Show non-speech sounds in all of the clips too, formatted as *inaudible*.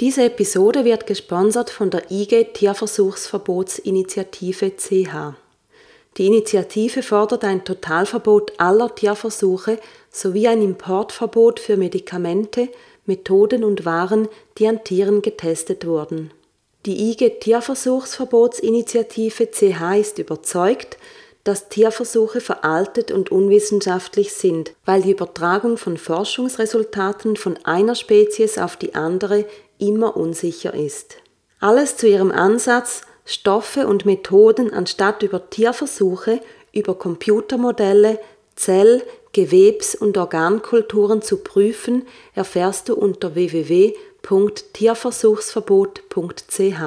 Diese Episode wird gesponsert von der IG Tierversuchsverbotsinitiative CH. Die Initiative fordert ein Totalverbot aller Tierversuche sowie ein Importverbot für Medikamente, Methoden und Waren, die an Tieren getestet wurden. Die IG Tierversuchsverbotsinitiative CH ist überzeugt, dass Tierversuche veraltet und unwissenschaftlich sind, weil die Übertragung von Forschungsresultaten von einer Spezies auf die andere immer unsicher ist. Alles zu ihrem Ansatz, Stoffe und Methoden anstatt über Tierversuche, über Computermodelle, Zell-, Gewebs- und Organkulturen zu prüfen, erfährst du unter www.tierversuchsverbot.ch.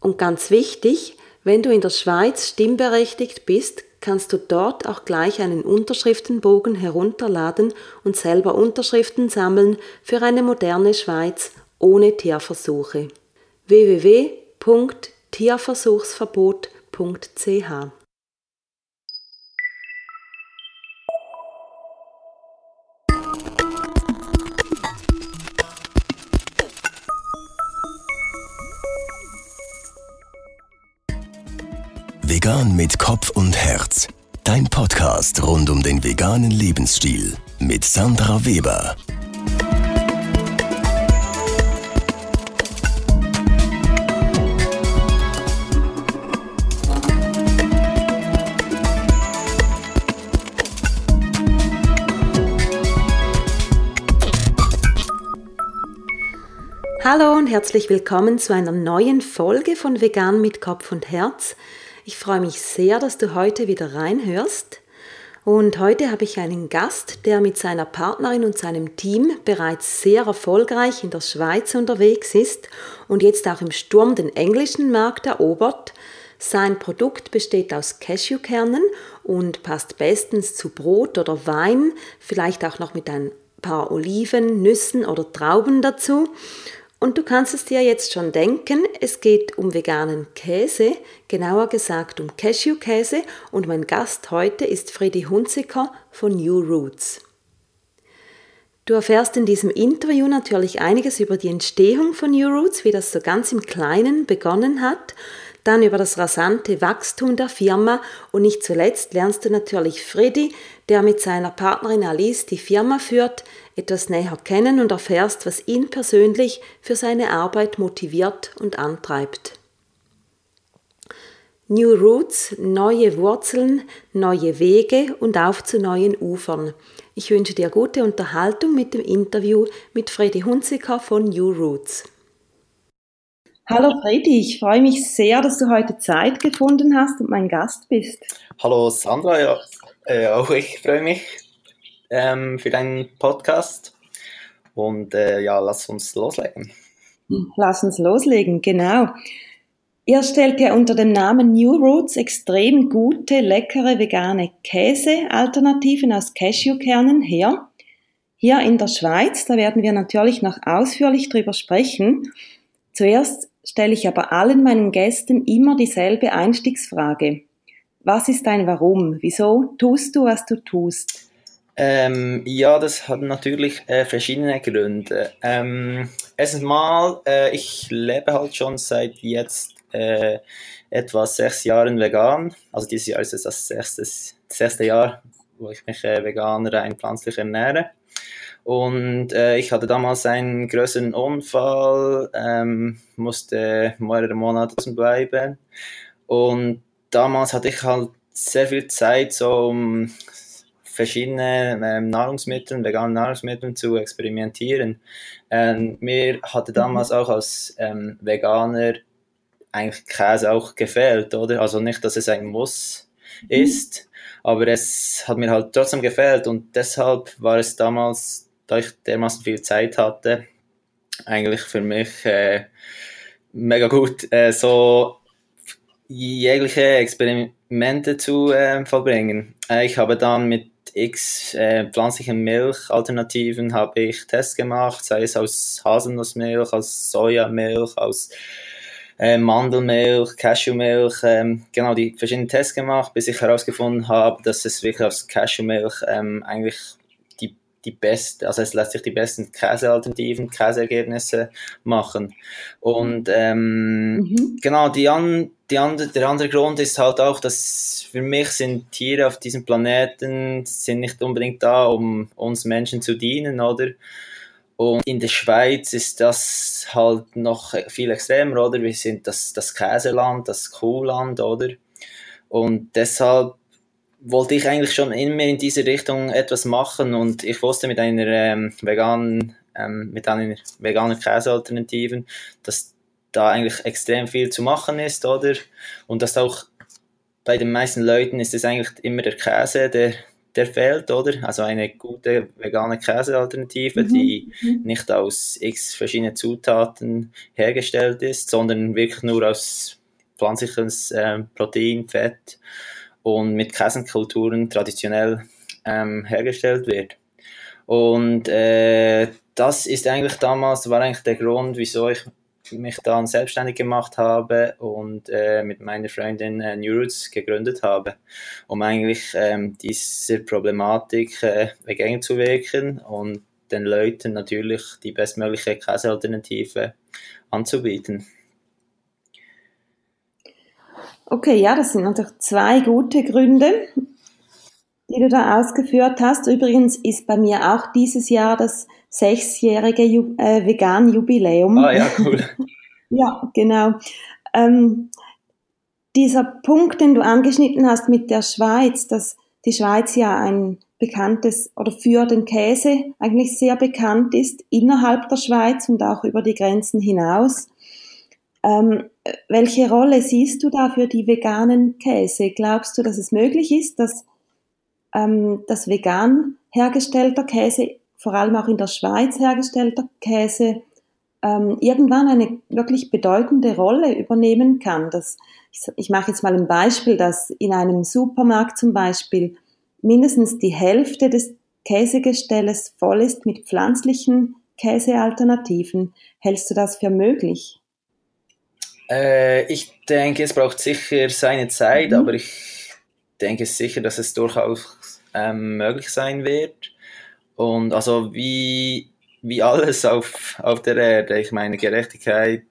Und ganz wichtig, wenn du in der Schweiz stimmberechtigt bist, kannst du dort auch gleich einen Unterschriftenbogen herunterladen und selber Unterschriften sammeln für eine moderne Schweiz ohne Tierversuche. www.tierversuchsverbot.ch Vegan mit Kopf und Herz. Dein Podcast rund um den veganen Lebensstil mit Sandra Weber. Und herzlich willkommen zu einer neuen Folge von Vegan mit Kopf und Herz. Ich freue mich sehr, dass du heute wieder reinhörst. Und heute habe ich einen Gast, der mit seiner Partnerin und seinem Team bereits sehr erfolgreich in der Schweiz unterwegs ist und jetzt auch im Sturm den englischen Markt erobert. Sein Produkt besteht aus Cashewkernen und passt bestens zu Brot oder Wein, vielleicht auch noch mit ein paar Oliven, Nüssen oder Trauben dazu. Und du kannst es dir jetzt schon denken, es geht um veganen Käse, genauer gesagt um Cashewkäse. Und mein Gast heute ist Freddy Hunziker von New Roots. Du erfährst in diesem Interview natürlich einiges über die Entstehung von New Roots, wie das so ganz im Kleinen begonnen hat, dann über das rasante Wachstum der Firma. Und nicht zuletzt lernst du natürlich Freddy, der mit seiner Partnerin Alice die Firma führt, etwas näher kennen und erfährst, was ihn persönlich für seine Arbeit motiviert und antreibt. New Roots, neue Wurzeln, neue Wege und auf zu neuen Ufern. Ich wünsche dir gute Unterhaltung mit dem Interview mit Freddy Hunziker von New Roots. Hallo Freddy, ich freue mich sehr, dass du heute Zeit gefunden hast und mein Gast bist. Hallo Sandra, ja, äh, auch ich freue mich ähm, für deinen Podcast. Und äh, ja, lass uns loslegen. Lass uns loslegen, genau. Ihr stellt ja unter dem Namen New Roots extrem gute, leckere vegane Käse-Alternativen aus Cashewkernen her. Hier in der Schweiz, da werden wir natürlich noch ausführlich drüber sprechen. Zuerst stelle ich aber allen meinen Gästen immer dieselbe Einstiegsfrage. Was ist dein Warum? Wieso tust du, was du tust? Ähm, ja, das hat natürlich äh, verschiedene Gründe. Ähm, erstens mal, äh, ich lebe halt schon seit jetzt äh, etwa sechs Jahren vegan. Also dieses Jahr ist es das sechste, das erste Jahr, wo ich mich äh, vegan rein pflanzlich ernähre. Und äh, ich hatte damals einen größeren Unfall, ähm, musste mehrere Monate bleiben. Und damals hatte ich halt sehr viel Zeit, so um verschiedene ähm, Nahrungsmittel, veganen Nahrungsmitteln zu experimentieren. Ähm, mir hatte damals auch als ähm, Veganer eigentlich Käse auch gefehlt, oder? Also nicht, dass es ein Muss mhm. ist, aber es hat mir halt trotzdem gefehlt und deshalb war es damals, da ich dermaßen viel Zeit hatte, eigentlich für mich äh, mega gut, äh, so jegliche Experimente zu äh, vollbringen. Äh, ich habe dann mit x äh, pflanzlichen Milchalternativen habe ich Tests gemacht, sei es aus Haselnussmilch, aus Sojamilch, aus äh, Mandelmilch, Cashewmilch, ähm, genau die verschiedenen Tests gemacht, bis ich herausgefunden habe, dass es wirklich aus Cashewmilch ähm, eigentlich die, beste, also es lässt sich die besten Käsealternativen, Käseergebnisse machen. Und ähm, mhm. genau, die an, die andere, der andere Grund ist halt auch, dass für mich sind Tiere auf diesem Planeten sind nicht unbedingt da, um uns Menschen zu dienen, oder? Und in der Schweiz ist das halt noch viel extremer, oder? Wir sind das, das Käseland, das Kuhland, oder? Und deshalb wollte ich eigentlich schon immer in diese Richtung etwas machen und ich wusste mit einer ähm, veganen, ähm, mit einer veganen Käsealternativen, dass da eigentlich extrem viel zu machen ist, oder? Und dass auch bei den meisten Leuten ist es eigentlich immer der Käse, der, der fehlt, oder? Also eine gute vegane Käsealternative, mhm. die mhm. nicht aus x verschiedenen Zutaten hergestellt ist, sondern wirklich nur aus pflanzliches äh, Protein, Fett und mit Käsekulturen traditionell ähm, hergestellt wird. Und äh, das ist eigentlich damals, war eigentlich der Grund, wieso ich mich dann selbstständig gemacht habe und äh, mit meiner Freundin äh, New Roots gegründet habe, um eigentlich ähm, dieser Problematik äh, entgegenzuwirken und den Leuten natürlich die bestmögliche Käsealternative anzubieten. Okay, ja, das sind natürlich zwei gute Gründe, die du da ausgeführt hast. Übrigens ist bei mir auch dieses Jahr das sechsjährige Ju äh, Vegan-Jubiläum. Ah ja, cool. *laughs* ja, genau. Ähm, dieser Punkt, den du angeschnitten hast mit der Schweiz, dass die Schweiz ja ein bekanntes oder für den Käse eigentlich sehr bekannt ist innerhalb der Schweiz und auch über die Grenzen hinaus. Ähm, welche Rolle siehst du da für die veganen Käse? Glaubst du, dass es möglich ist, dass ähm, das vegan hergestellter Käse, vor allem auch in der Schweiz hergestellter Käse, ähm, irgendwann eine wirklich bedeutende Rolle übernehmen kann? Das, ich, ich mache jetzt mal ein Beispiel, dass in einem Supermarkt zum Beispiel mindestens die Hälfte des Käsegestelles voll ist mit pflanzlichen Käsealternativen. Hältst du das für möglich? Äh, ich denke, es braucht sicher seine Zeit, mhm. aber ich denke sicher, dass es durchaus ähm, möglich sein wird. Und also wie, wie alles auf, auf der Erde, ich meine, Gerechtigkeit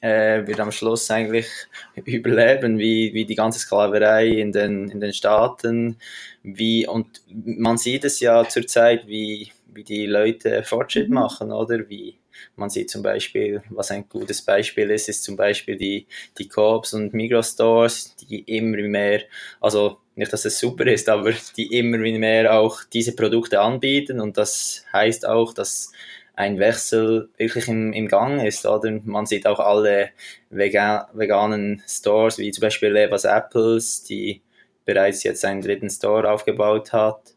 äh, wird am Schluss eigentlich *laughs* überleben, wie, wie die ganze Sklaverei in den, in den Staaten, wie, und man sieht es ja zurzeit, wie, wie die Leute Fortschritt mhm. machen, oder? Wie, man sieht zum Beispiel, was ein gutes Beispiel ist, ist zum Beispiel die, die Coops und Migros Stores, die immer mehr, also nicht, dass es super ist, aber die immer mehr auch diese Produkte anbieten und das heißt auch, dass ein Wechsel wirklich im, im Gang ist, oder? Man sieht auch alle vegan, veganen Stores, wie zum Beispiel Levas Apples, die bereits jetzt einen dritten Store aufgebaut hat.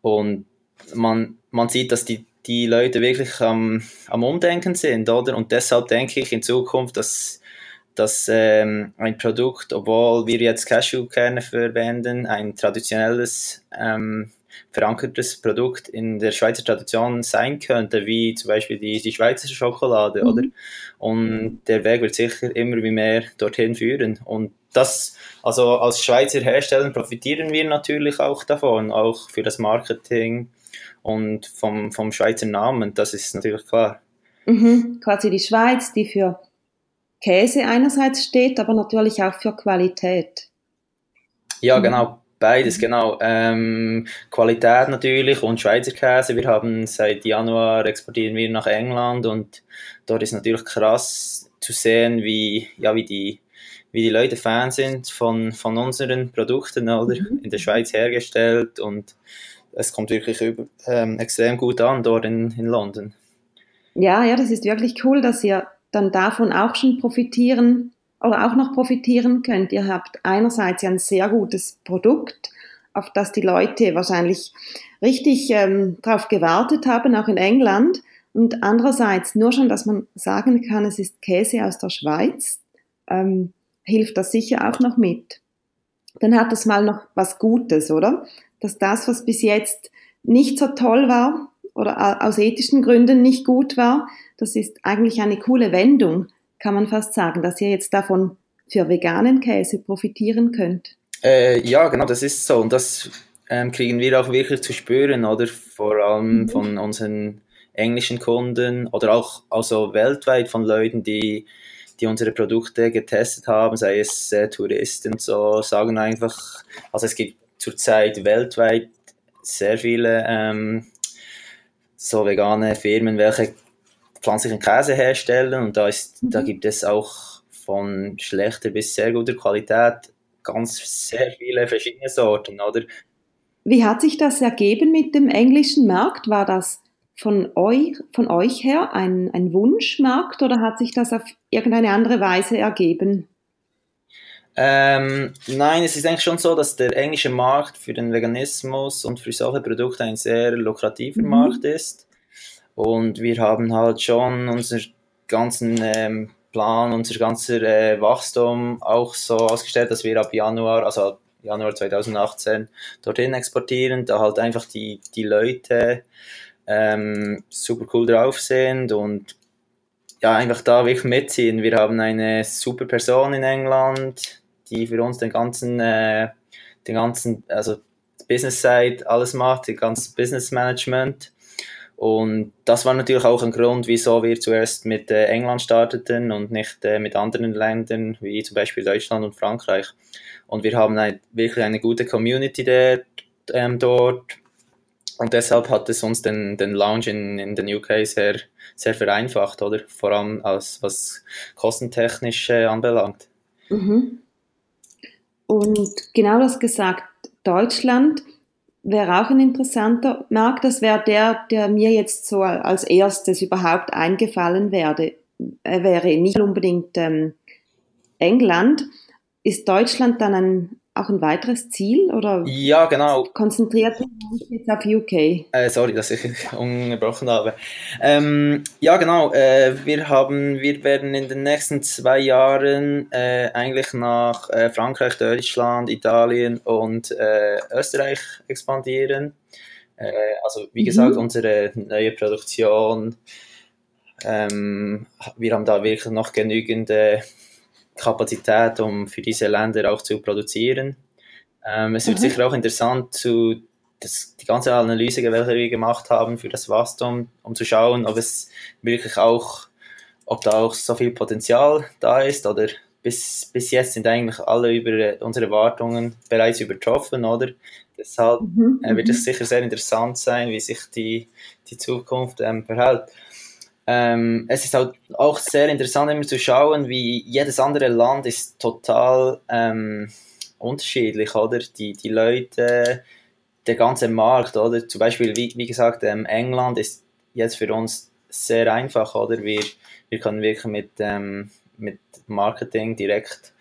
Und man, man sieht, dass die die Leute wirklich am, am Umdenken sind, oder? Und deshalb denke ich in Zukunft, dass, dass ähm, ein Produkt, obwohl wir jetzt Cashewkerne verwenden, ein traditionelles ähm, verankertes Produkt in der Schweizer Tradition sein könnte, wie zum Beispiel die, die Schweizer Schokolade, mhm. oder? Und der Weg wird sicher immer wie mehr dorthin führen. Und das, also als Schweizer Hersteller profitieren wir natürlich auch davon, auch für das Marketing und vom, vom Schweizer Namen, das ist natürlich klar. Mhm, quasi die Schweiz, die für Käse einerseits steht, aber natürlich auch für Qualität. Ja, mhm. genau, beides, genau. Ähm, Qualität natürlich und Schweizer Käse. Wir haben seit Januar exportieren wir nach England und dort ist natürlich krass zu sehen, wie, ja, wie die wie die Leute Fan sind von, von unseren Produkten, oder? Mhm. In der Schweiz hergestellt und es kommt wirklich über, ähm, extrem gut an dort in, in London. Ja, ja, das ist wirklich cool, dass ihr dann davon auch schon profitieren oder auch noch profitieren könnt. Ihr habt einerseits ein sehr gutes Produkt, auf das die Leute wahrscheinlich richtig ähm, darauf gewartet haben, auch in England. Und andererseits nur schon, dass man sagen kann, es ist Käse aus der Schweiz, ähm, hilft das sicher auch noch mit. Dann hat das mal noch was Gutes, oder? Dass das, was bis jetzt nicht so toll war oder aus ethischen Gründen nicht gut war, das ist eigentlich eine coole Wendung, kann man fast sagen, dass ihr jetzt davon für veganen Käse profitieren könnt. Äh, ja, genau, das ist so. Und das ähm, kriegen wir auch wirklich zu spüren, oder? Vor allem mhm. von unseren englischen Kunden oder auch also weltweit von Leuten, die, die unsere Produkte getestet haben, sei es äh, Touristen so, sagen einfach, also es gibt zurzeit weltweit sehr viele ähm, so vegane Firmen, welche pflanzlichen Käse herstellen und da, ist, mhm. da gibt es auch von schlechter bis sehr guter Qualität ganz sehr viele verschiedene Sorten, oder? Wie hat sich das ergeben mit dem englischen Markt? War das von euch, von euch her ein, ein Wunschmarkt oder hat sich das auf irgendeine andere Weise ergeben? Ähm, nein, es ist eigentlich schon so, dass der englische Markt für den Veganismus und für solche Produkte ein sehr lukrativer mhm. Markt ist. Und wir haben halt schon unseren ganzen ähm, Plan, unser ganzer äh, Wachstum auch so ausgestellt, dass wir ab Januar, also Januar 2018, dorthin exportieren, da halt einfach die, die Leute ähm, super cool drauf sind und ja, einfach da wirklich mitziehen. Wir haben eine super Person in England, die für uns den ganzen, äh, den ganzen, also Business Side alles macht, die ganze Business Management. Und das war natürlich auch ein Grund, wieso wir zuerst mit äh, England starteten und nicht äh, mit anderen Ländern wie zum Beispiel Deutschland und Frankreich. Und wir haben ein, wirklich eine gute Community der, ähm, dort. Und deshalb hat es uns den, den Launch in, in den UK sehr, sehr vereinfacht, oder? Vor allem als, was kostentechnisch äh, anbelangt. Mhm. Und genau das gesagt, Deutschland wäre auch ein interessanter Markt. Das wäre der, der mir jetzt so als erstes überhaupt eingefallen werde, wäre. Nicht unbedingt ähm, England. Ist Deutschland dann ein auch ein weiteres Ziel oder ja, genau. konzentriert jetzt auf UK? Äh, sorry, dass ich *laughs* unterbrochen habe. Ähm, ja, genau. Äh, wir haben, wir werden in den nächsten zwei Jahren äh, eigentlich nach äh, Frankreich, Deutschland, Italien und äh, Österreich expandieren. Äh, also wie mhm. gesagt, unsere neue Produktion. Ähm, wir haben da wirklich noch genügend Kapazität, um für diese Länder auch zu produzieren. Ähm, es wird mhm. sicher auch interessant, zu, das, die ganze Analyse, welche wir gemacht haben für das Wachstum, um zu schauen, ob es wirklich auch, ob da auch so viel Potenzial da ist oder bis, bis jetzt sind eigentlich alle über unsere Erwartungen bereits übertroffen, oder? Deshalb mhm. äh, wird es mhm. sicher sehr interessant sein, wie sich die, die Zukunft ähm, verhält. Ähm, es ist halt auch sehr interessant immer zu schauen, wie jedes andere Land ist total ähm, unterschiedlich, oder? Die, die Leute, der ganze Markt, oder? Zum Beispiel, wie, wie gesagt, ähm, England ist jetzt für uns sehr einfach, oder? Wir, wir können wirklich mit, ähm, mit Marketing direkt,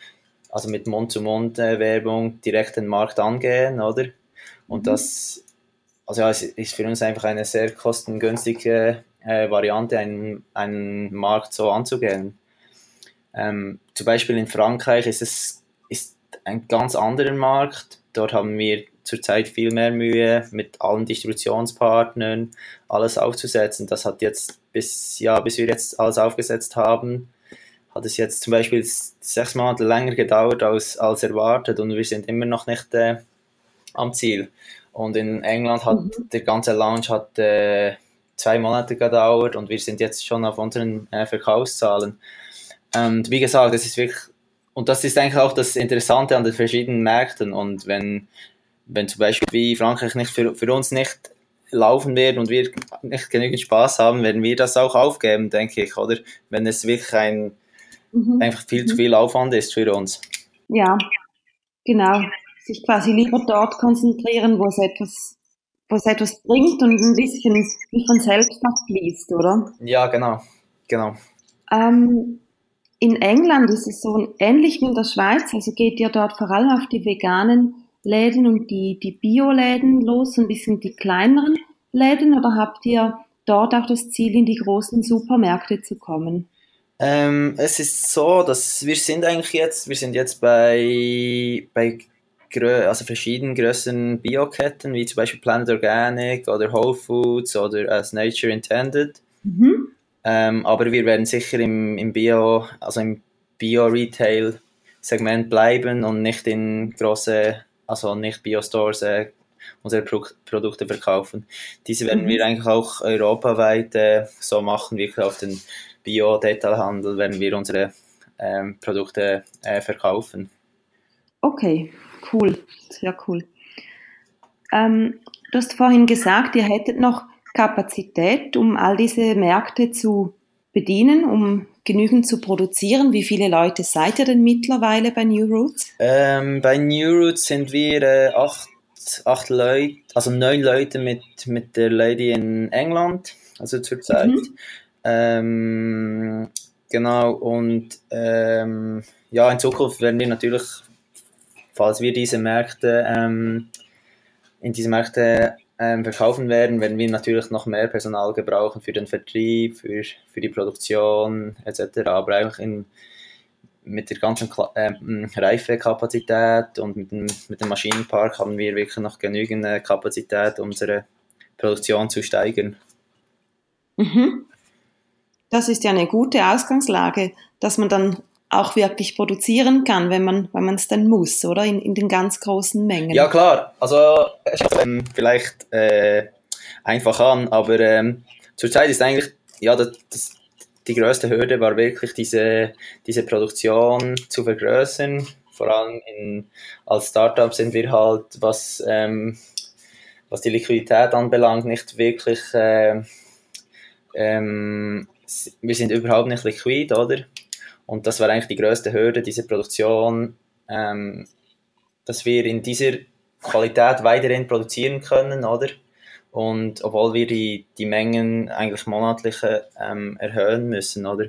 also mit Mund-zu-Mund-Werbung direkt den Markt angehen, oder? Und mhm. das, also ja, es ist für uns einfach eine sehr kostengünstige äh, Variante, einen, einen Markt so anzugehen. Ähm, zum Beispiel in Frankreich ist es ist ein ganz anderer Markt. Dort haben wir zurzeit viel mehr Mühe, mit allen Distributionspartnern alles aufzusetzen. Das hat jetzt bis, ja, bis wir jetzt alles aufgesetzt haben, hat es jetzt zum Beispiel sechs Monate länger gedauert als, als erwartet und wir sind immer noch nicht äh, am Ziel. Und in England hat mhm. der ganze Launch hat äh, zwei Monate gedauert und wir sind jetzt schon auf unseren äh, Verkaufszahlen. Und wie gesagt, das ist wirklich, und das ist eigentlich auch das Interessante an den verschiedenen Märkten. Und wenn, wenn zum Beispiel wie Frankreich nicht für, für uns nicht laufen wird und wir nicht genügend Spaß haben, werden wir das auch aufgeben, denke ich, oder? Wenn es wirklich ein, mhm. einfach viel zu viel Aufwand ist für uns. Ja, genau. Sich quasi lieber dort konzentrieren, wo es etwas was etwas bringt und ein bisschen wie von selbst abfließt, oder? Ja, genau, genau. Ähm, in England ist es so ähnlich wie in der Schweiz, also geht ihr dort vor allem auf die veganen Läden und die, die Bio-Läden los, ein bisschen die kleineren Läden, oder habt ihr dort auch das Ziel, in die großen Supermärkte zu kommen? Ähm, es ist so, dass wir sind eigentlich jetzt, wir sind jetzt bei, bei also verschiedenen größeren Bioketten, wie zum Beispiel Planet Organic oder Whole Foods oder As Nature Intended. Mhm. Ähm, aber wir werden sicher im, im Bio, also im Bio-Retail-Segment bleiben und nicht in große, also nicht Bio-Stores äh, unsere Pro Produkte verkaufen. Diese werden Mhm. wir eigentlich auch europaweit äh, so machen, wirklich auf den Bio-Detailhandel werden wir unsere ähm, Produkte äh, verkaufen. Okay, cool, sehr cool. Ähm, du hast vorhin gesagt, ihr hättet noch Kapazität, um all diese Märkte zu bedienen, um genügend zu produzieren. Wie viele Leute seid ihr denn mittlerweile bei New Roots? Ähm, bei New Roots sind wir äh, acht, acht Leute, also neun Leute mit, mit der Lady in England, also zurzeit. Mhm. Ähm, genau, und ähm, ja, in Zukunft werden wir natürlich, falls wir diese Märkte ähm, in diese Märkte ähm, verkaufen werden, werden wir natürlich noch mehr Personal gebrauchen für den Vertrieb, für, für die Produktion etc. Aber eigentlich in, mit der ganzen Kla ähm, Reifekapazität und mit dem, mit dem Maschinenpark haben wir wirklich noch genügend äh, Kapazität, unsere Produktion zu steigern. Mhm. Das ist ja eine gute Ausgangslage, dass man dann auch wirklich produzieren kann, wenn man wenn es dann muss, oder in, in den ganz großen Mengen. Ja klar, also ähm, vielleicht äh, einfach an, aber ähm, zurzeit ist eigentlich ja das, das, die größte Hürde war wirklich diese diese Produktion zu vergrößern. Vor allem in, als Startup sind wir halt was ähm, was die Liquidität anbelangt nicht wirklich äh, ähm, wir sind überhaupt nicht liquid, oder? Und das war eigentlich die größte Hürde, diese Produktion, ähm, dass wir in dieser Qualität weiterhin produzieren können, oder? Und obwohl wir die, die Mengen eigentlich monatlich ähm, erhöhen müssen, oder?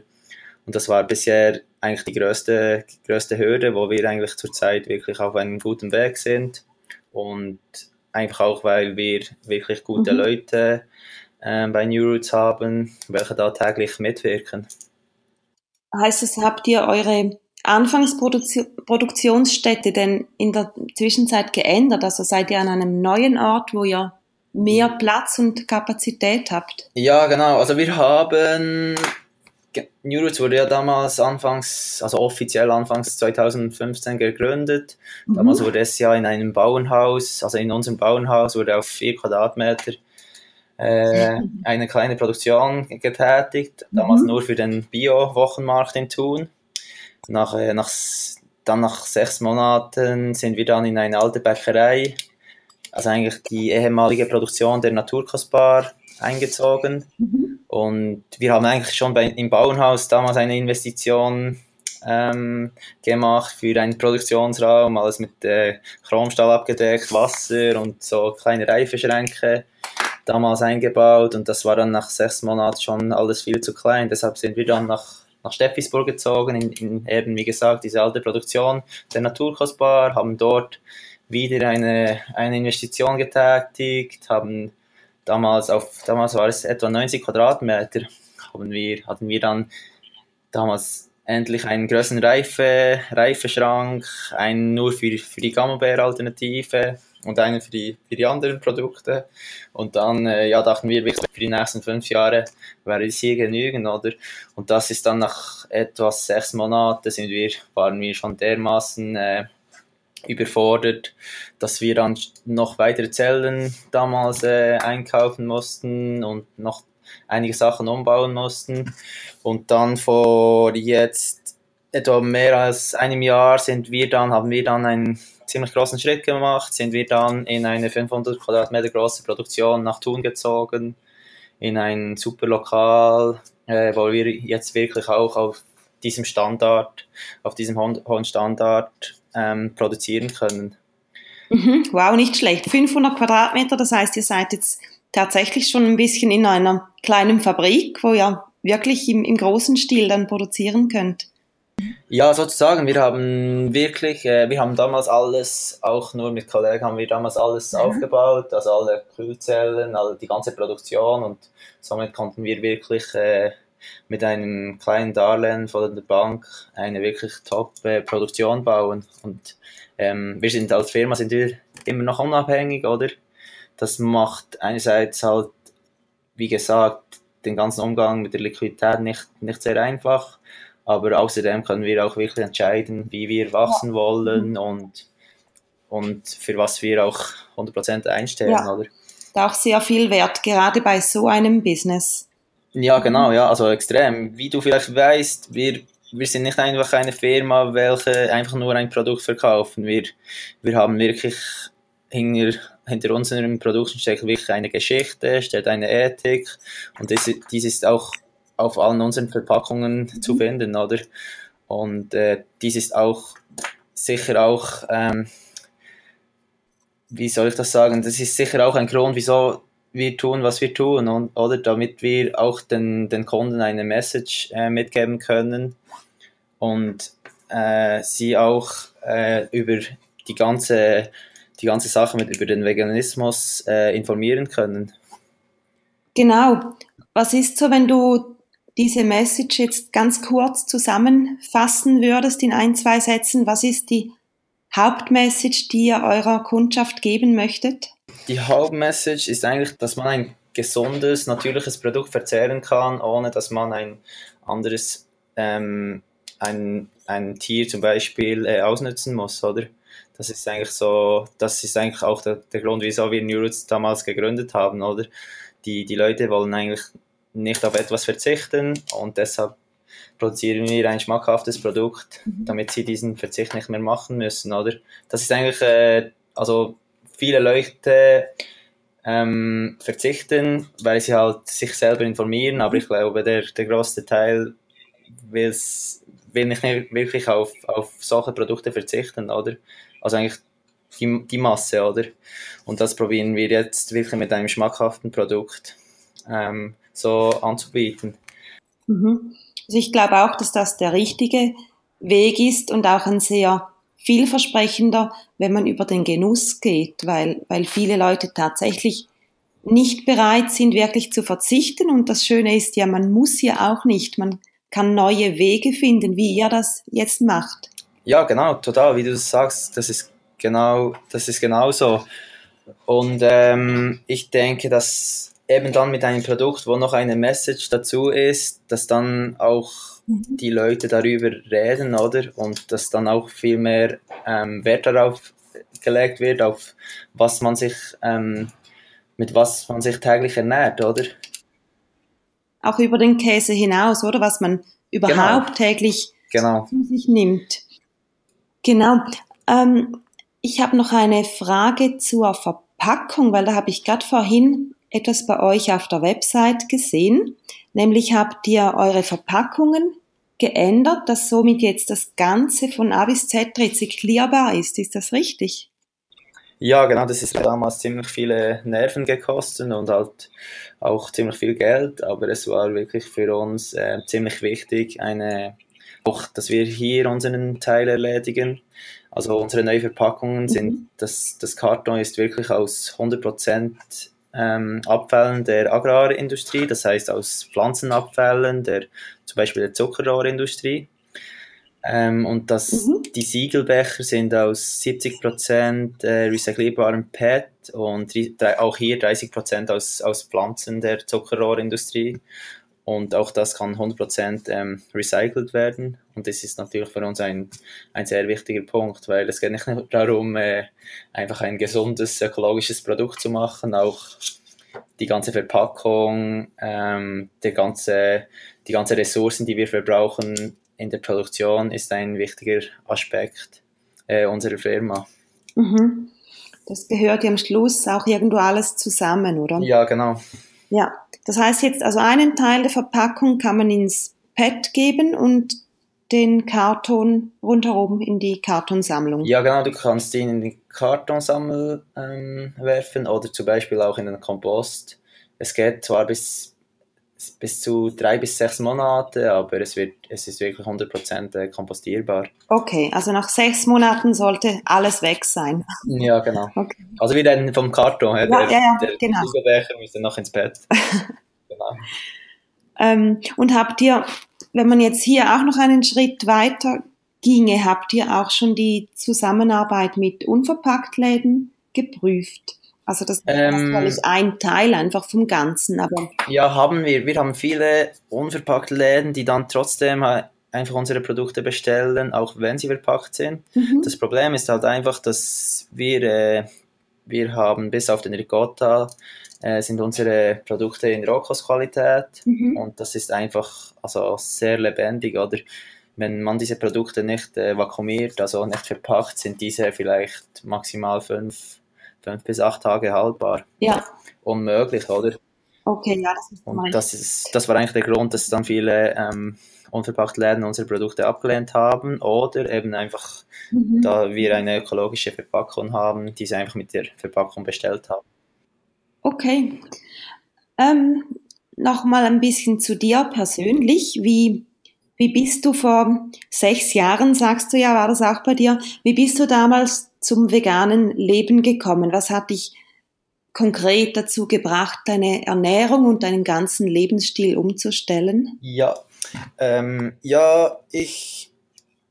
Und das war bisher eigentlich die größte, größte Hürde, wo wir eigentlich zurzeit wirklich auf einem guten Weg sind. Und einfach auch, weil wir wirklich gute Mhm. Leute ähm, bei New Roots haben, welche da täglich mitwirken. Heißt es, habt ihr eure Anfangsproduktionsstätte denn in der Zwischenzeit geändert? Also seid ihr an einem neuen Ort, wo ihr mehr Platz und Kapazität habt? Ja, genau. Also wir haben Ge- New Roots wurde ja damals anfangs, also offiziell anfangs 2015 gegründet. Damals wurde es ja in einem Bauernhaus, also in unserem Bauernhaus wurde auf vier Quadratmeter äh, *laughs* eine kleine Produktion getätigt. Damals Mhm. nur für den Bio-Wochenmarkt in Thun. Nach, äh, nach, dann nach sechs Monaten sind wir dann in eine alte Bäckerei, also eigentlich die ehemalige Produktion der Naturkostbar, eingezogen. Mhm. Und wir haben eigentlich schon bei, im Bauernhaus damals eine Investition ähm, gemacht für einen Produktionsraum, alles mit äh, Chromstahl abgedeckt, Wasser und so kleine Reifeschränke damals eingebaut. Und das war dann nach sechs Monaten schon alles viel zu klein. Deshalb sind wir dann nach, nach Steffisburg gezogen, in, in eben, wie gesagt, diese alte Produktion der Naturkostbar, haben dort wieder eine, eine Investition getätigt, haben damals auf, damals war es etwa 90 Quadratmeter, haben wir, hatten wir dann damals endlich einen größeren Reife, Reifeschrank, einen nur für, für die Gammelbeer-Alternative und einen für die, für die anderen Produkte. Und dann äh, ja, dachten wir, wirklich für die nächsten fünf Jahre wäre es hier genügend, oder? Und das ist dann nach etwas sechs Monaten sind wir, waren wir schon dermaßen äh, überfordert, dass wir dann noch weitere Zellen damals äh, einkaufen mussten und noch einige Sachen umbauen mussten. Und dann vor jetzt etwa mehr als einem Jahr sind wir dann, haben wir dann einen ziemlich großen Schritt gemacht, sind wir dann in eine 500 Quadratmeter große Produktion nach Thun gezogen, in ein super Lokal, äh, wo wir jetzt wirklich auch auf diesem Standard, auf diesem hohen Standard ähm, produzieren können. Mhm. Wow, nicht schlecht. 500 Quadratmeter, das heißt, ihr seid jetzt tatsächlich schon ein bisschen in einer kleinen Fabrik, wo ihr wirklich im, im großen Stil dann produzieren könnt. Ja, sozusagen. Wir haben wirklich, äh, wir haben damals alles, auch nur mit Kollegen haben wir damals alles Mhm. aufgebaut, also alle Kühlzellen, alle, die ganze Produktion und somit konnten wir wirklich äh, mit einem kleinen Darlehen von der Bank eine wirklich top äh, Produktion bauen. Und ähm, wir sind als Firma sind wir immer noch unabhängig, oder? Das macht einerseits halt, wie gesagt, den ganzen Umgang mit der Liquidität nicht, nicht sehr einfach. Aber außerdem können wir auch wirklich entscheiden, wie wir wachsen wollen und, und für was wir auch 100% einstellen, Ja. oder? Da auch sehr viel wert, gerade bei so einem Business. Ja, genau, ja, also extrem. Wie du vielleicht weißt, wir, wir sind nicht einfach eine Firma, welche einfach nur ein Produkt verkaufen. Wir, wir haben wirklich hinter, hinter unseren Produkten steckt wirklich eine Geschichte, steht eine Ethik und das, dies ist auch auf allen unseren Verpackungen zu finden, oder? Und äh, dies ist auch sicher auch, ähm, wie soll ich das sagen, das ist sicher auch ein Grund, wieso wir tun, was wir tun, und, oder damit wir auch den, den Kunden eine Message äh, mitgeben können und äh, sie auch äh, über die ganze, die ganze Sache mit über den Veganismus äh, informieren können. Genau. Was ist so, wenn du diese Message jetzt ganz kurz zusammenfassen würdest in ein, zwei Sätzen? Was ist die Hauptmessage, die ihr eurer Kundschaft geben möchtet? Die Hauptmessage ist eigentlich, dass man ein gesundes, natürliches Produkt verzehren kann, ohne dass man ein anderes, ähm, ein, ein Tier zum Beispiel äh, ausnutzen muss, oder? Das ist eigentlich so, das ist eigentlich auch der, der Grund, wieso wir New Roots damals gegründet haben, oder? Die, die Leute wollen eigentlich nicht auf etwas verzichten und deshalb produzieren wir ein schmackhaftes Produkt, damit sie diesen Verzicht nicht mehr machen müssen, oder? Das ist eigentlich, äh, also viele Leute ähm, verzichten, weil sie halt sich selber informieren, aber ich glaube, der, der größte Teil will's, will nicht wirklich auf, auf solche Produkte verzichten, oder? Also eigentlich die, die Masse, oder? Und das probieren wir jetzt wirklich mit einem schmackhaften Produkt ähm, so anzubieten. Mhm. Also ich glaube auch, dass das der richtige Weg ist und auch ein sehr vielversprechender, wenn man über den Genuss geht, weil, weil viele Leute tatsächlich nicht bereit sind, wirklich zu verzichten. Und das Schöne ist ja, man muss ja auch nicht. Man kann neue Wege finden, wie ihr das jetzt macht. Ja, genau, total, wie du das sagst, das ist genau, das ist genau so. Und ähm, ich denke, dass eben dann mit einem Produkt, wo noch eine Message dazu ist, dass dann auch die Leute darüber reden, oder? Und dass dann auch viel mehr ähm, Wert darauf gelegt wird, auf was man sich, ähm, mit was man sich täglich ernährt, oder? Auch über den Käse hinaus, oder? Was man überhaupt täglich Genau. zu sich nimmt. Genau. Ähm, ich habe noch eine Frage zur Verpackung, weil da habe ich gerade vorhin etwas bei euch auf der Website gesehen. Nämlich habt ihr eure Verpackungen geändert, dass somit jetzt das Ganze von A bis Z rezyklierbar ist. Ist das richtig? Ja, genau, das ist damals ziemlich viele Nerven gekostet und halt auch ziemlich viel Geld, aber es war wirklich für uns äh, ziemlich wichtig, eine, auch, dass wir hier unseren Teil erledigen. Also unsere neuen Verpackungen sind, das, das Karton ist wirklich aus 100% ähm, Abfällen der Agrarindustrie, das heißt aus Pflanzenabfällen, der, zum Beispiel der Zuckerrohrindustrie. Ähm, und das, Mhm. die Siegelbecher sind aus 70% äh, recycelbarem PET und auch hier 30% aus, aus Pflanzen der Zuckerrohrindustrie. Und auch das kann 100% ähm, recycelt werden. Und das ist natürlich für uns ein, ein sehr wichtiger Punkt, weil es geht nicht nur darum, äh, einfach ein gesundes, ökologisches Produkt zu machen, auch die ganze Verpackung, ähm, der ganze, die ganze Ressourcen, die wir verbrauchen in der Produktion, ist ein wichtiger Aspekt äh, unserer Firma. Mhm. Das gehört ja am Schluss auch irgendwo alles zusammen, oder? Ja, genau. Ja, das heißt jetzt, also einen Teil der Verpackung kann man ins PET geben und den Karton rundherum in die Kartonsammlung. Ja, genau, du kannst ihn in den Kartonsammel ähm, werfen oder zum Beispiel auch in den Kompost. Es geht zwar bis, bis zu drei bis sechs Monate, aber es, wird, es ist wirklich 100% äh, kompostierbar. Okay, also nach sechs Monaten sollte alles weg sein. Ja, genau. Okay. Also reden vom Karton, ja, der, ja, ja, der genau. Siegelbecher müsste noch ins Bett. *laughs* genau. Ähm, und habt ihr, wenn man jetzt hier auch noch einen Schritt weiter ginge, habt ihr auch schon die Zusammenarbeit mit Unverpacktläden geprüft? Also das ist Ähm, natürlich ein Teil einfach vom Ganzen, aber Ja, haben wir. Wir haben viele unverpackte Läden, die dann trotzdem einfach unsere Produkte bestellen, auch wenn sie verpackt sind. Mhm. Das Problem ist halt einfach, dass wir, äh, wir haben bis auf den Ricotta äh, sind unsere Produkte in Rohkostqualität mhm. und das ist einfach also sehr lebendig, oder? Wenn man diese Produkte nicht äh, vakuumiert, also nicht verpackt, sind diese vielleicht maximal fünf, fünf bis acht Tage haltbar. Ja. Unmöglich, oder? Okay, ja, das ist Und das, ist, das war eigentlich der Grund, dass dann viele ähm, unverpackt Läden unsere Produkte abgelehnt haben oder eben einfach, mhm. da wir eine ökologische Verpackung haben, diese einfach mit der Verpackung bestellt haben. Okay. Ähm, Nochmal ein bisschen zu dir persönlich. Wie, wie bist du vor sechs Jahren, sagst du ja, war das auch bei dir, wie bist du damals zum veganen Leben gekommen? Was hat dich konkret dazu gebracht, deine Ernährung und deinen ganzen Lebensstil umzustellen? Ja, ähm, ja, ich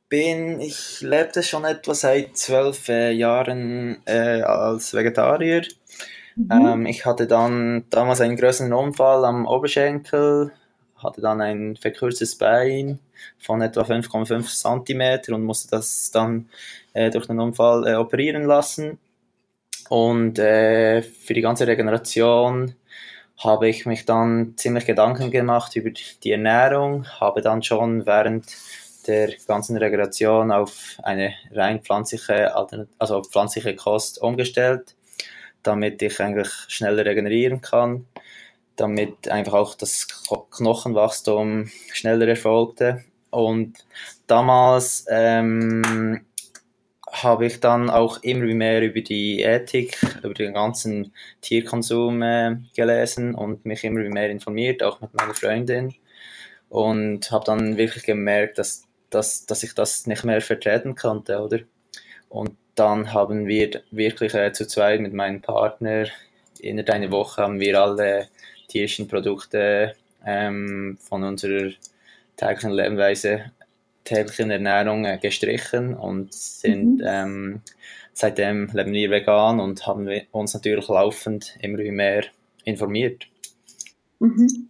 bin, ich lebte schon etwa seit zwölf äh, Jahren äh, als Vegetarier. Mhm. Ähm, ich hatte dann damals einen größeren Unfall am Oberschenkel, hatte dann ein verkürztes Bein von etwa 5,5 cm und musste das dann äh, durch den Unfall äh, operieren lassen. Und äh, für die ganze Regeneration habe ich mich dann ziemlich Gedanken gemacht über die Ernährung, habe dann schon während der ganzen Regeneration auf eine rein pflanzliche, also pflanzliche Kost umgestellt, damit ich eigentlich schneller regenerieren kann, damit einfach auch das Knochenwachstum schneller erfolgte. Und damals ähm, habe ich dann auch immer mehr über die Ethik, über den ganzen Tierkonsum äh, gelesen und mich immer mehr informiert, auch mit meiner Freundin. Und habe dann wirklich gemerkt, dass, dass, dass ich das nicht mehr vertreten konnte, oder? Und dann haben wir wirklich äh, zu zweit mit meinem Partner in einer Woche haben wir alle tierischen Produkte ähm, von unserer täglichen Lebensweise täglichen Ernährung äh, gestrichen und sind mhm. ähm, seitdem leben wir vegan und haben uns natürlich laufend immer mehr informiert. Mhm.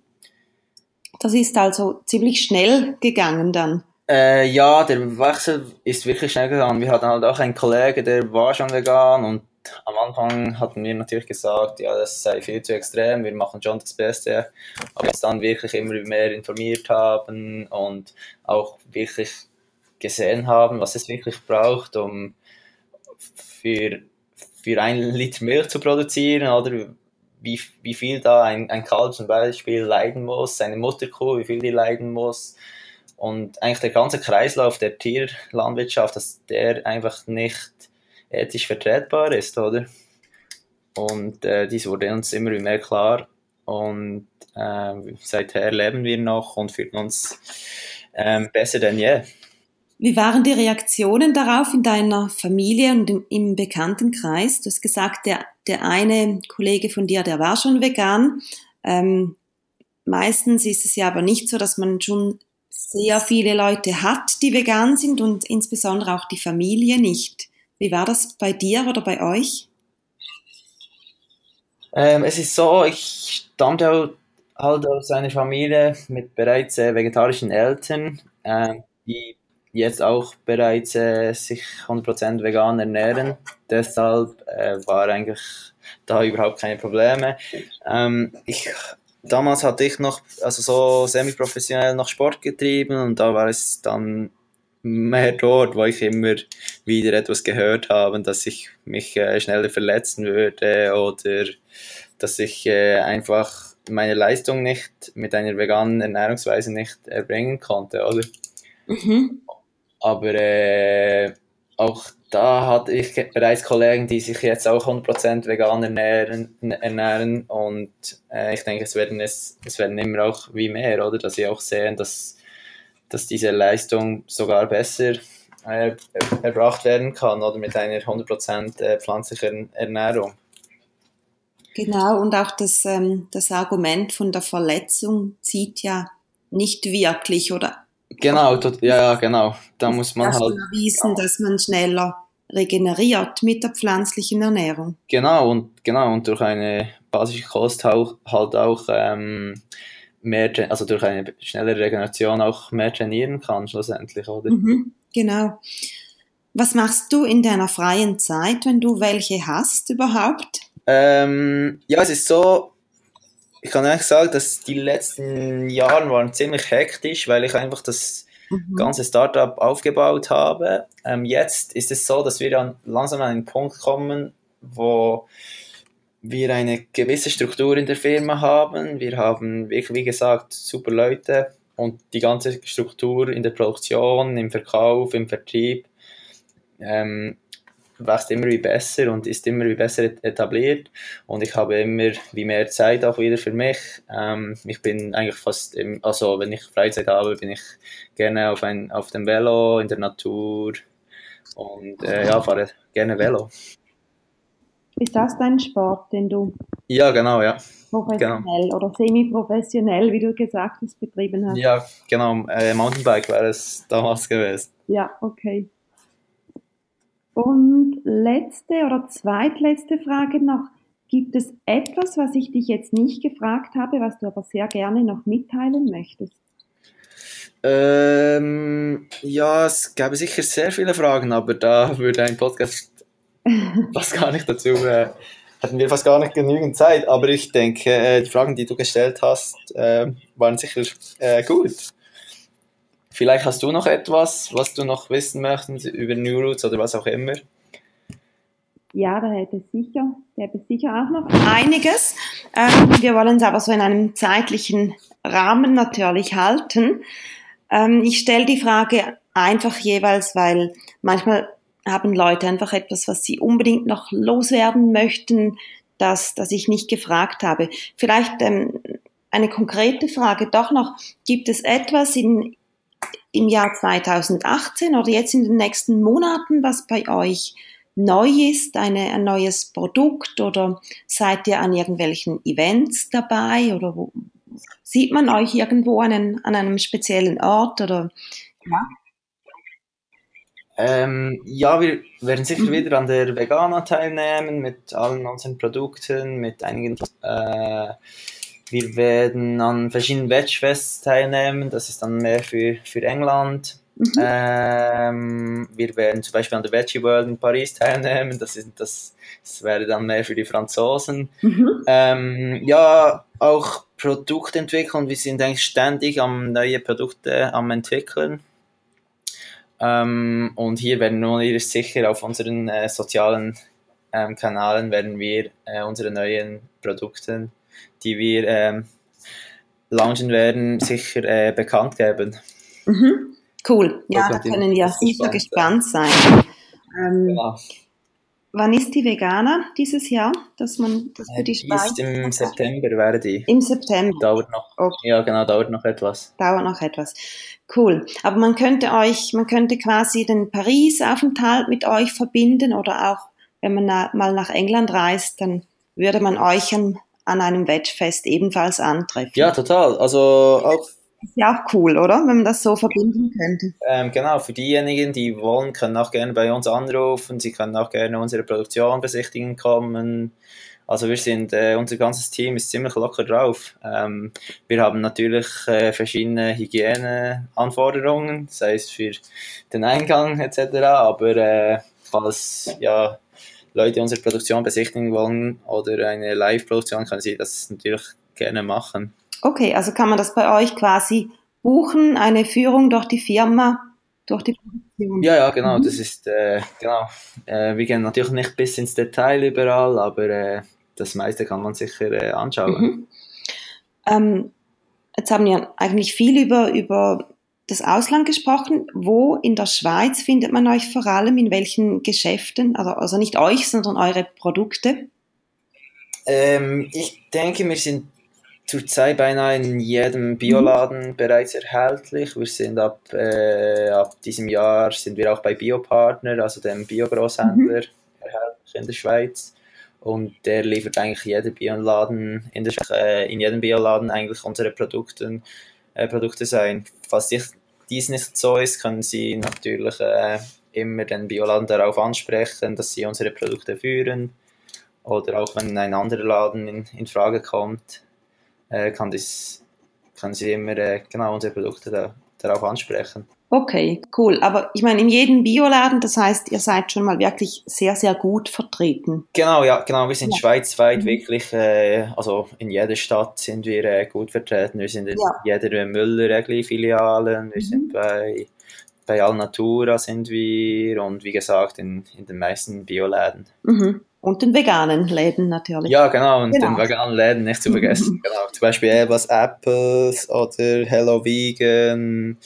Das ist also ziemlich schnell gegangen dann. Äh, ja, der Wechsel ist wirklich schnell gegangen. Wir hatten halt auch einen Kollegen, der war schon vegan und am Anfang hatten wir natürlich gesagt, ja, das sei viel zu extrem, wir machen schon das Beste. Aber uns dann wirklich immer mehr informiert haben und auch wirklich gesehen haben, was es wirklich braucht, um für, für einen Liter Milch zu produzieren oder wie, wie viel da ein, ein Kalb zum Beispiel leiden muss, seine Mutterkuh, wie viel die leiden muss. Und eigentlich der ganze Kreislauf der Tierlandwirtschaft, dass der einfach nicht ethisch vertretbar ist, oder? Und äh, dies wurde uns immer mehr klar. Und äh, seither leben wir noch und fühlen uns äh, besser denn je. Wie waren die Reaktionen darauf in deiner Familie und im, Bekanntenkreis? Du hast gesagt, der, der eine Kollege von dir, der war schon vegan. Ähm, meistens ist es ja aber nicht so, dass man schon sehr viele Leute hat, die vegan sind und insbesondere auch die Familie nicht. Wie war das bei dir oder bei euch? Ähm, es ist so, ich stammte halt aus einer Familie mit bereits äh, vegetarischen Eltern, äh, die jetzt auch bereits äh, sich 100% vegan ernähren. Deshalb äh, war eigentlich da überhaupt keine Probleme. Ähm, ich, damals hatte ich noch, also so semi-professionell noch Sport getrieben und da war es dann mehr dort, wo ich immer wieder etwas gehört habe, dass ich mich äh, schneller verletzen würde oder dass ich äh, einfach meine Leistung nicht mit einer veganen Ernährungsweise nicht erbringen konnte, oder? Mhm. Aber äh, auch da hatte ich bereits Kollegen, die sich jetzt auch 100% vegan ernähren, ernähren und äh, ich denke, es werden, es, es werden immer auch wie mehr, oder? Dass sie auch sehen, dass dass diese Leistung sogar besser äh, erbracht werden kann oder mit einer 100% äh, pflanzlichen Ernährung. Genau, und auch das, ähm, das Argument von der Verletzung zieht ja nicht wirklich, oder? Genau, ja, genau. Da muss man halt. erwiesen, dass man schneller regeneriert mit der pflanzlichen Ernährung. Genau, und genau, und durch eine basische Kost auch, halt auch ähm, mehr, also durch eine schnellere Regeneration auch mehr trainieren kann schlussendlich, oder? Mhm, genau. Was machst du in deiner freien Zeit, wenn du welche hast überhaupt? Ähm, ja, es ist so, ich kann eigentlich sagen, dass die letzten Jahre waren ziemlich hektisch, weil ich einfach das mhm. ganze Startup aufgebaut habe. Ähm, jetzt ist es so, dass wir dann langsam an einen Punkt kommen, wo wir eine gewisse Struktur in der Firma haben. Wir haben, wie, gesagt, super Leute und die ganze Struktur in der Produktion, im Verkauf, im Vertrieb ähm, wächst immer wie besser und ist immer wie besser etabliert und ich habe immer wie mehr Zeit auch wieder für mich. Ähm, ich bin eigentlich fast, im, also wenn ich Freizeit habe, bin ich gerne auf, ein, auf dem Velo, in der Natur und äh, ja, fahre gerne Velo. Ist das dein Sport, den du ja, genau, ja. professionell genau. oder semi-professionell, wie du gesagt hast, betrieben hast? Ja, genau. Äh, Mountainbike wäre es damals gewesen. Ja, okay. Und letzte oder zweitletzte Frage noch. Gibt es etwas, was ich dich jetzt nicht gefragt habe, was du aber sehr gerne noch mitteilen möchtest? Ähm, ja, es gäbe sicher sehr viele Fragen, aber da würde ein Podcast *laughs* fast gar nicht dazu, äh, hatten wir fast gar nicht genügend Zeit. Aber ich denke, äh, die Fragen, die du gestellt hast, äh, waren sicher äh, gut. Vielleicht hast du noch etwas, was du noch wissen möchtest über New Roots oder was auch immer. Ja, da hätte sicher, da hätte sicher auch noch einiges. Ähm, wir wollen es aber so in einem zeitlichen Rahmen natürlich halten. Ähm, ich stelle die Frage einfach jeweils, weil manchmal haben Leute einfach etwas, was sie unbedingt noch loswerden möchten, das, das ich nicht gefragt habe. Vielleicht ähm, eine konkrete Frage doch noch. Gibt es etwas in, im Jahr 2018 oder jetzt in den nächsten Monaten, was bei euch neu ist, eine, ein neues Produkt oder seid ihr an irgendwelchen Events dabei oder wo, sieht man euch irgendwo an, einen, an einem speziellen Ort oder ja? Ähm, ja, wir werden sicher wieder an der Vegana teilnehmen mit allen unseren Produkten, mit einigen äh, wir werden an verschiedenen Vegfests teilnehmen, das ist dann mehr für, für England. Mhm. Ähm, wir werden zum Beispiel an der Veggie World in Paris teilnehmen, das, ist, das, das wäre dann mehr für die Franzosen. Mhm. Ähm, ja, auch Produktentwicklung, wir sind eigentlich ständig am neue Produkte am entwickeln. Ähm, und hier werden wir sicher auf unseren äh, sozialen ähm, Kanälen werden wir äh, unsere neuen Produkte die wir ähm, launchen werden, sicher äh, bekannt geben. Mhm. Cool, ja, da können wir sicher gespannt sein. Ähm, genau. Wann ist die Veganer dieses Jahr, dass man das für die Speise? Ist im September wäre die. Im September. Dauert noch. Okay. Ja, genau, dauert noch etwas. Dauert noch etwas. Cool. Aber man könnte euch, man könnte quasi den Paris-Aufenthalt mit euch verbinden oder auch, wenn man na, mal nach England reist, dann würde man euch an, an einem Wettfest ebenfalls antreffen. Ja, total. Also auch ist ja auch cool, oder? Wenn man das so verbinden könnte. Ähm, genau, für diejenigen, die wollen, können auch gerne bei uns anrufen. Sie können auch gerne unsere Produktion besichtigen kommen. Also wir sind, äh, unser ganzes Team ist ziemlich locker drauf. Ähm, wir haben natürlich äh, verschiedene Hygieneanforderungen, sei es für den Eingang etc. Aber äh, falls ja Leute unsere Produktion besichtigen wollen oder eine Live-Produktion, können sie das natürlich gerne machen. Okay, also kann man das bei euch quasi buchen, eine Führung durch die Firma, durch die Produktion? Ja, ja, genau, mhm. das ist, äh, genau. Äh, wir gehen natürlich nicht bis ins Detail überall, aber äh, das meiste kann man sicher äh, anschauen. Mhm. Ähm, jetzt haben wir eigentlich viel über, über das Ausland gesprochen. Wo in der Schweiz findet man euch vor allem? In welchen Geschäften? Also, also nicht euch, sondern eure Produkte? Ähm, ich denke, wir sind zurzeit beinahe in jedem Bioladen mhm. bereits erhältlich. Wir sind ab, äh, ab diesem Jahr sind wir auch bei Biopartner, also dem Biogroßhändler, mhm. erhältlich in der Schweiz. Und der liefert eigentlich jeder Bioladen in, der, äh, in jedem Bioladen eigentlich unsere Produkte äh, Produkte sein. Falls dies nicht so ist, können Sie natürlich äh, immer den Bioladen darauf ansprechen, dass Sie unsere Produkte führen. Oder auch wenn ein anderer Laden in, in Frage kommt, kann, dies, können Sie immer äh, genau unsere Produkte da, darauf ansprechen. Okay, cool. Aber ich meine, in jedem Bioladen, das heißt, ihr seid schon mal wirklich sehr, sehr gut vertreten. Genau, ja, genau. Wir sind ja. schweizweit mhm. wirklich, äh, also in jeder Stadt sind wir äh, gut vertreten. Wir sind in ja. jeder Müller-Regli-Filialen, wir mhm. sind bei, bei Alnatura sind wir und wie gesagt in, in den meisten Bioläden. Mhm. Und den veganen Läden natürlich. Ja, genau, und genau. den veganen Läden nicht zu vergessen. *laughs* genau. Zum Beispiel etwas Apples oder Hello Vegan.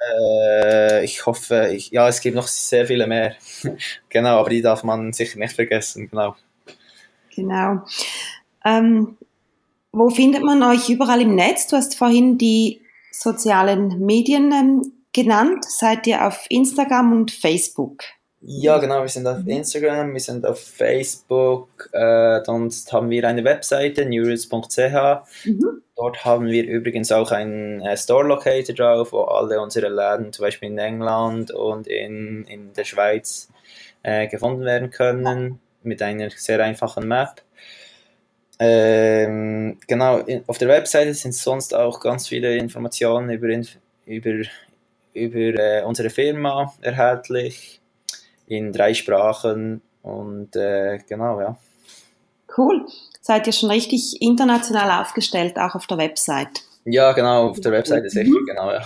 Äh, ich hoffe, ich, ja, es gibt noch sehr viele mehr. *laughs* genau, aber die darf man sicher nicht vergessen, genau. Genau. Ähm, wo findet man euch überall im Netz? Du hast vorhin die sozialen Medien ähm, genannt. Seid ihr auf Instagram und Facebook? Ja, genau, wir sind auf Instagram, wir sind auf Facebook, äh, sonst haben wir eine Webseite, newroots.ch. Mhm. Dort haben wir übrigens auch einen äh, Store Locator drauf, wo alle unsere Läden, zum Beispiel in England und in, in der Schweiz, äh, gefunden werden können, mit einer sehr einfachen Map. Ähm, genau, in, auf der Webseite sind sonst auch ganz viele Informationen über, über, über äh, unsere Firma erhältlich in drei Sprachen und äh, genau, ja. Cool. Seid ihr schon richtig international aufgestellt, auch auf der Website? Ja, genau, auf der Website ist mhm. genau, ja.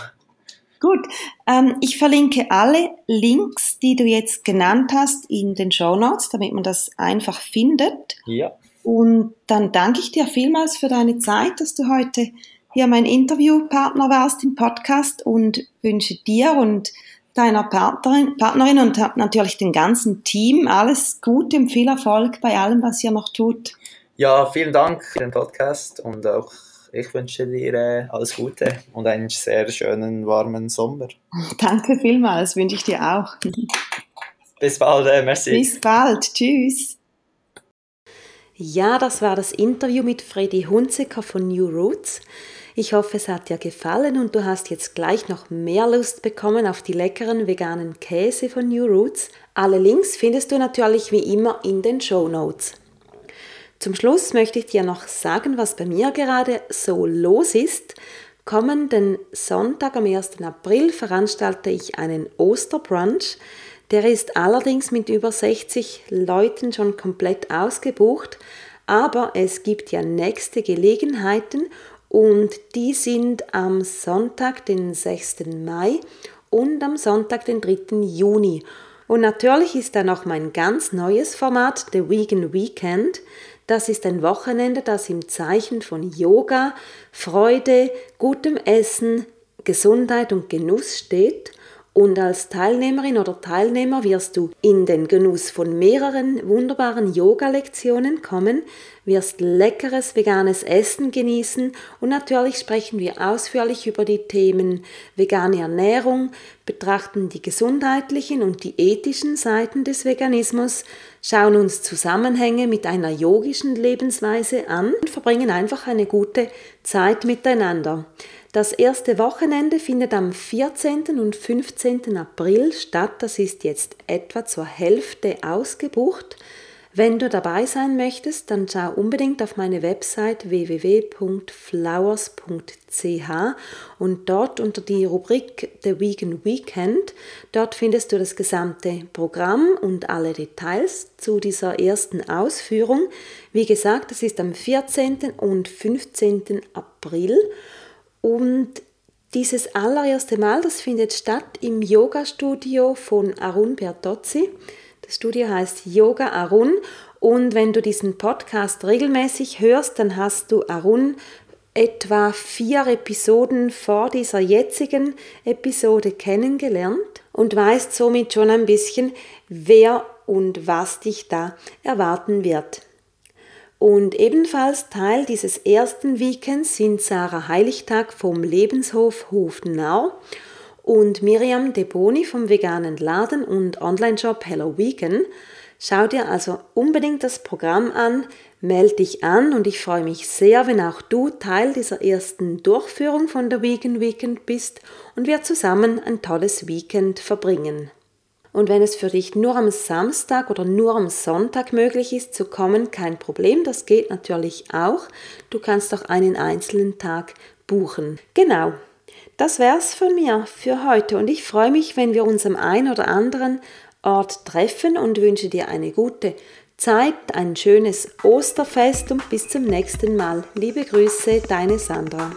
Gut, ähm, ich verlinke alle Links, die du jetzt genannt hast, in den Show Notes, damit man das einfach findet. Ja. Und dann danke ich dir vielmals für deine Zeit, dass du heute hier mein Interviewpartner warst im Podcast und wünsche dir und deiner Partnerin, Partnerin und natürlich dem ganzen Team alles Gute und viel Erfolg bei allem, was ihr noch tut. Ja, vielen Dank für den Podcast und auch ich wünsche dir äh, alles Gute und einen sehr schönen, warmen Sommer. *laughs* Danke vielmals, wünsche ich dir auch. *laughs* Bis bald, äh, merci. Bis bald, tschüss. Ja, das war das Interview mit Freddy Hunziker von New Roots. Ich hoffe, es hat dir gefallen und du hast jetzt gleich noch mehr Lust bekommen auf die leckeren veganen Käse von New Roots. Alle Links findest du natürlich wie immer in den Show Notes. Zum Schluss möchte ich dir noch sagen, was bei mir gerade so los ist. Kommenden Sonntag am 1. April veranstalte ich einen Osterbrunch. Der ist allerdings mit über 60 Leuten schon komplett ausgebucht, aber es gibt ja nächste Gelegenheiten und die sind am Sonntag, den 6. Mai und am Sonntag, den 3. Juni. Und natürlich ist da noch mein ganz neues Format, The Vegan Weekend. Das ist ein Wochenende, das im Zeichen von Yoga, Freude, gutem Essen, Gesundheit und Genuss steht und als Teilnehmerin oder Teilnehmer wirst du in den Genuss von mehreren wunderbaren Yoga-Lektionen kommen, wirst leckeres veganes Essen genießen und natürlich sprechen wir ausführlich über die Themen vegane Ernährung, betrachten die gesundheitlichen und die ethischen Seiten des Veganismus, schauen uns Zusammenhänge mit einer yogischen Lebensweise an und verbringen einfach eine gute Zeit miteinander. Das erste Wochenende findet am 14. und 15. April statt. Das ist jetzt etwa zur Hälfte ausgebucht. Wenn du dabei sein möchtest, dann schau unbedingt auf meine Website www.flowers.ch und dort unter die Rubrik The Vegan Weekend, dort findest du das gesamte Programm und alle Details zu dieser ersten Ausführung. Wie gesagt, das ist am 14. und 15. April und dieses allererste Mal, das findet statt im Yoga-Studio von Arun Bertozzi. Das Studio heißt Yoga Arun und wenn du diesen Podcast regelmäßig hörst, dann hast du Arun etwa vier Episoden vor dieser jetzigen Episode kennengelernt und weißt somit schon ein bisschen, wer und was dich da erwarten wird. Und ebenfalls Teil dieses ersten Weekends sind Sarah Heiligtag vom Lebenshof Hofnau und Miriam Deboni vom veganen Laden und Online-Shop Hello Vegan. Schau dir also unbedingt das Programm an, melde dich an und ich freue mich sehr, wenn auch du Teil dieser ersten Durchführung von der Vegan Weekend bist und wir zusammen ein tolles Weekend verbringen. Und wenn es für dich nur am Samstag oder nur am Sonntag möglich ist zu kommen, kein Problem, das geht natürlich auch. Du kannst auch einen einzelnen Tag buchen. Genau. Das wär's von mir für heute und ich freue mich, wenn wir uns am einen oder anderen Ort treffen und wünsche dir eine gute Zeit, ein schönes Osterfest und bis zum nächsten Mal. Liebe Grüße, deine Sandra.